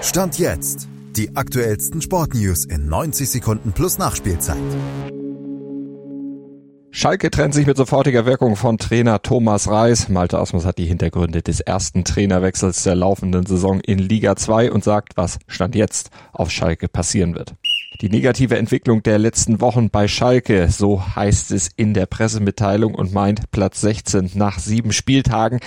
Stand jetzt. Die aktuellsten Sportnews in 90 Sekunden plus Nachspielzeit. Schalke trennt sich mit sofortiger Wirkung von Trainer Thomas Reis. Malte Asmus hat die Hintergründe des ersten Trainerwechsels der laufenden Saison in Liga 2 und sagt, was Stand jetzt auf Schalke passieren wird. Die negative Entwicklung der letzten Wochen bei Schalke, so heißt es in der Pressemitteilung und meint Platz 16 nach sieben Spieltagen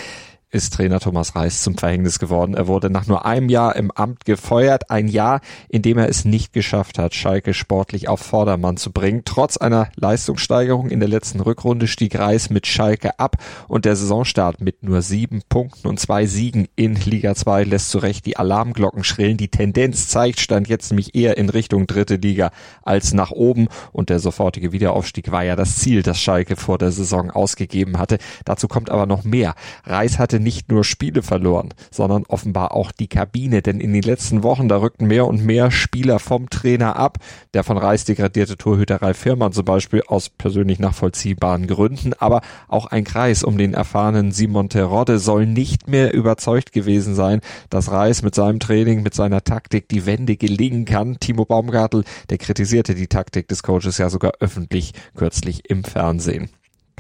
ist Trainer Thomas Reis zum Verhängnis geworden. Er wurde nach nur einem Jahr im Amt gefeuert. Ein Jahr, in dem er es nicht geschafft hat, Schalke sportlich auf Vordermann zu bringen. Trotz einer Leistungssteigerung in der letzten Rückrunde stieg Reis mit Schalke ab und der Saisonstart mit nur sieben Punkten und zwei Siegen in Liga 2 lässt zu Recht die Alarmglocken schrillen. Die Tendenz zeigt, stand jetzt nämlich eher in Richtung dritte Liga als nach oben und der sofortige Wiederaufstieg war ja das Ziel, das Schalke vor der Saison ausgegeben hatte. Dazu kommt aber noch mehr. Reis hatte nicht nur Spiele verloren, sondern offenbar auch die Kabine, denn in den letzten Wochen, da rückten mehr und mehr Spieler vom Trainer ab. Der von Reis degradierte Torhüter Ralf Firmann zum Beispiel aus persönlich nachvollziehbaren Gründen, aber auch ein Kreis um den erfahrenen Simon Terodde soll nicht mehr überzeugt gewesen sein, dass Reis mit seinem Training, mit seiner Taktik die Wende gelingen kann. Timo Baumgartel, der kritisierte die Taktik des Coaches ja sogar öffentlich kürzlich im Fernsehen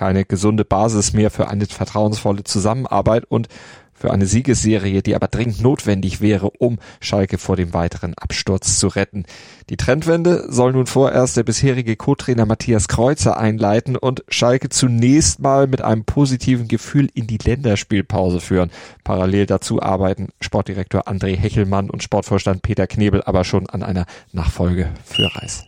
keine gesunde Basis mehr für eine vertrauensvolle Zusammenarbeit und für eine Siegesserie, die aber dringend notwendig wäre, um Schalke vor dem weiteren Absturz zu retten. Die Trendwende soll nun vorerst der bisherige Co-Trainer Matthias Kreuzer einleiten und Schalke zunächst mal mit einem positiven Gefühl in die Länderspielpause führen. Parallel dazu arbeiten Sportdirektor André Hechelmann und Sportvorstand Peter Knebel aber schon an einer Nachfolge für Reis.